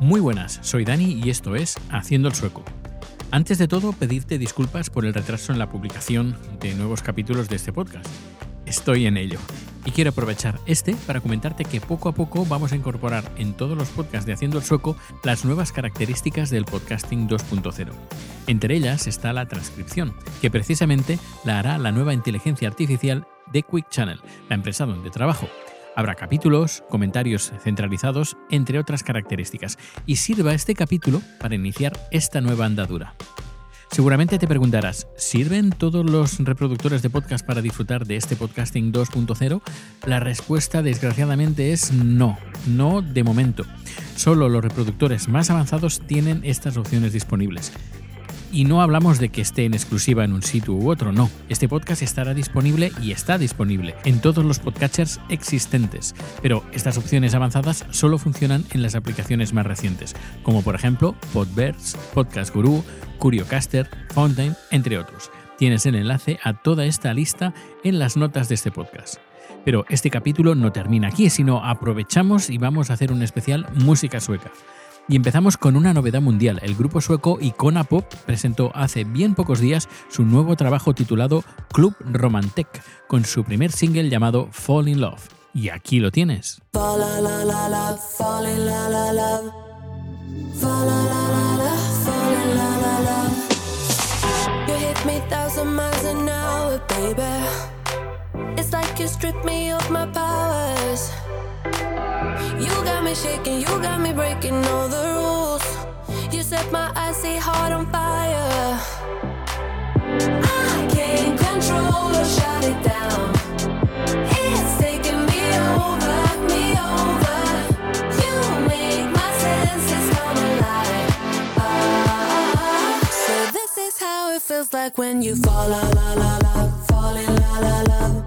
Muy buenas, soy Dani y esto es Haciendo el Sueco. Antes de todo, pedirte disculpas por el retraso en la publicación de nuevos capítulos de este podcast. Estoy en ello. Y quiero aprovechar este para comentarte que poco a poco vamos a incorporar en todos los podcasts de Haciendo el Sueco las nuevas características del podcasting 2.0. Entre ellas está la transcripción, que precisamente la hará la nueva inteligencia artificial de Quick Channel, la empresa donde trabajo. Habrá capítulos, comentarios centralizados, entre otras características, y sirva este capítulo para iniciar esta nueva andadura. Seguramente te preguntarás, ¿sirven todos los reproductores de podcast para disfrutar de este podcasting 2.0? La respuesta desgraciadamente es no, no de momento. Solo los reproductores más avanzados tienen estas opciones disponibles. Y no hablamos de que esté en exclusiva en un sitio u otro, no. Este podcast estará disponible y está disponible en todos los podcatchers existentes, pero estas opciones avanzadas solo funcionan en las aplicaciones más recientes, como por ejemplo Podverse, Podcast Guru, Curiocaster, Fountain, entre otros. Tienes el enlace a toda esta lista en las notas de este podcast. Pero este capítulo no termina aquí, sino aprovechamos y vamos a hacer un especial música sueca. Y empezamos con una novedad mundial. El grupo sueco Icona Pop presentó hace bien pocos días su nuevo trabajo titulado Club Romantec, con su primer single llamado Fall in Love. Y aquí lo tienes. It's like you stripped me of my powers. Me shaking, you got me breaking all the rules. You set my icy heart on fire. I can't control or shut it down. It's taking me over, me over. You make my senses come alive. Ah, so this is how it feels like when you fall la la la la, fall in la la la.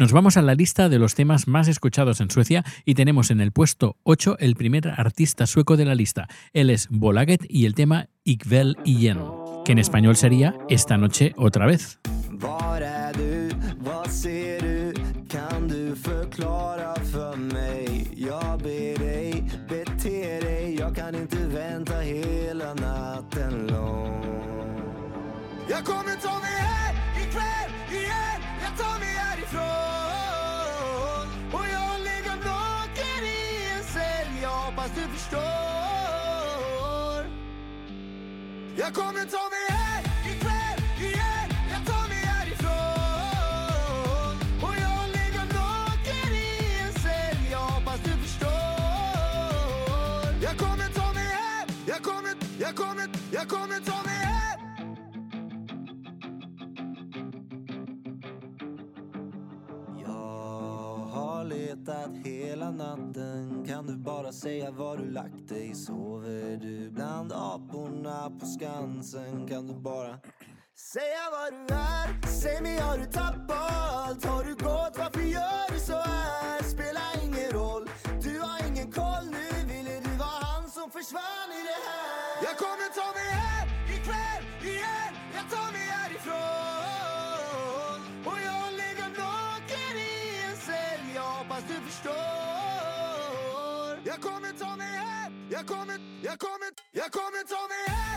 Nos vamos a la lista de los temas más escuchados en Suecia y tenemos en el puesto 8 el primer artista sueco de la lista. Él es Bolaget y el tema Ikväll igen, que en español sería Esta noche otra vez. Ta Jag tar mig härifrån Och jag ligger naken i en cell. Jag hoppas du förstår. Jag kommer ta mig hem ikväll igen. Jag tar mig härifrån. Och jag ligger naken i en cell. Jag hoppas du förstår. Jag kommer ta mig hem Jag kommer, jag kommer, jag kommer ta mig natten Kan du bara säga var du lagt dig? Sover du bland aporna på Skansen? Kan du bara säga var du är? Säg mig, har du tappat allt? Har du gått? Varför gör du så här? Spelar ingen roll Du har ingen koll nu Ville du vara han som försvann i det här? Jag kommer, jag kommer, jag kommer ta mig hem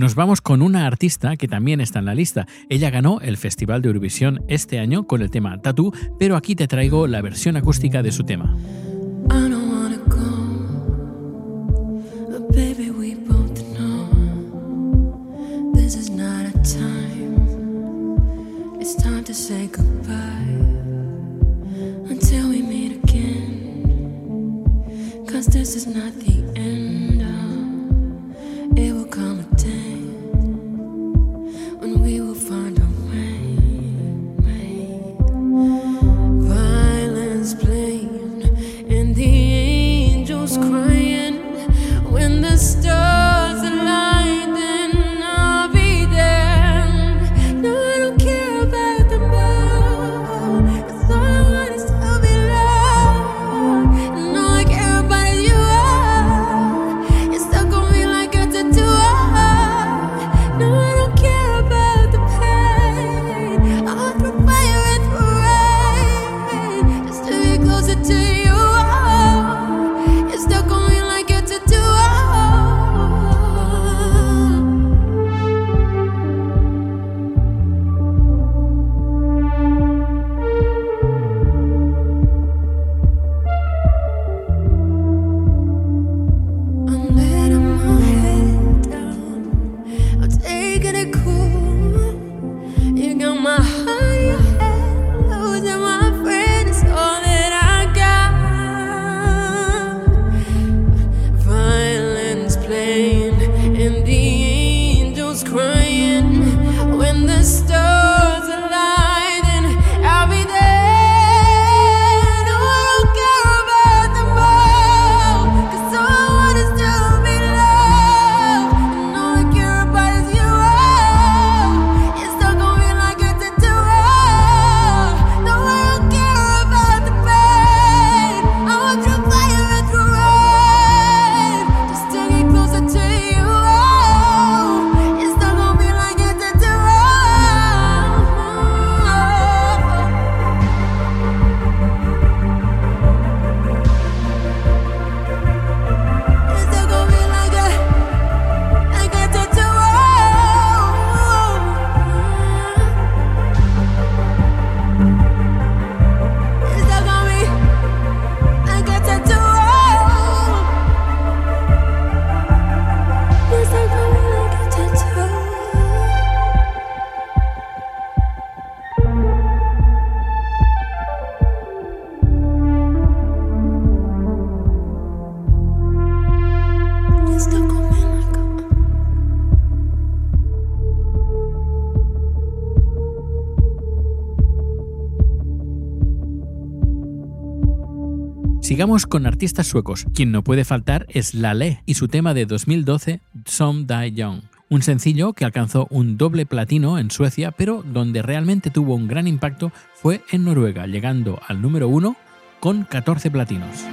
Nos vamos con una artista que también está en la lista. Ella ganó el Festival de Eurovisión este año con el tema Tattoo, pero aquí te traigo la versión acústica de su tema. Sigamos con artistas suecos. Quien no puede faltar es Lale y su tema de 2012, Some Die Young. Un sencillo que alcanzó un doble platino en Suecia, pero donde realmente tuvo un gran impacto fue en Noruega, llegando al número uno con 14 platinos.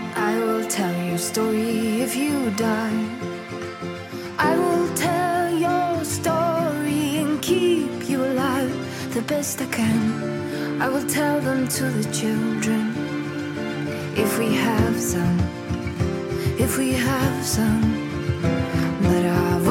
I will tell them to the children. if we have some, if we have some, but I've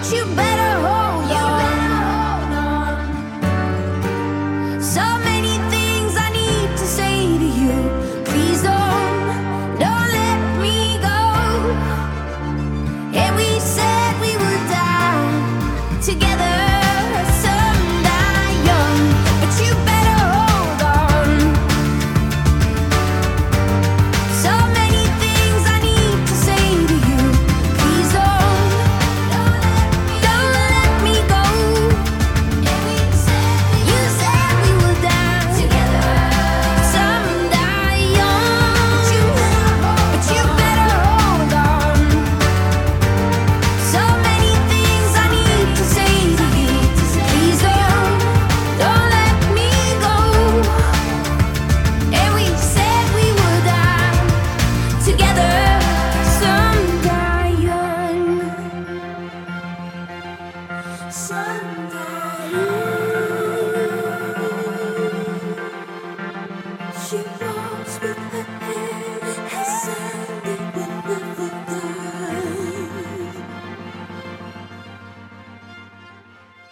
but you better.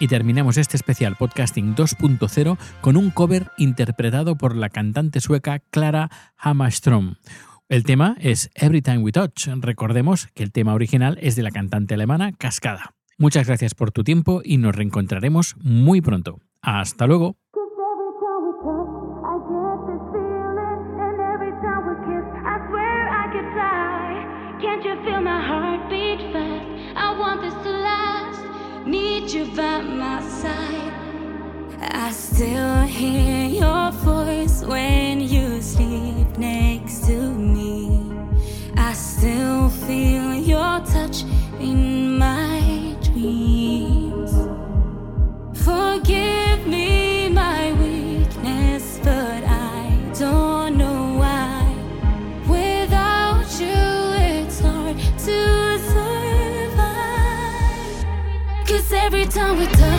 terminamos este especial Podcasting 2.0 con un cover interpretado por la cantante sueca Clara Hammarström. El tema es Every Time We Touch. Recordemos que el tema original es de la cantante alemana Cascada. Muchas gracias por tu tiempo y nos reencontraremos muy pronto. Hasta luego. touch in my dreams. Forgive me my weakness, but I don't know why. Without you, it's hard to survive. Cause every time we touch,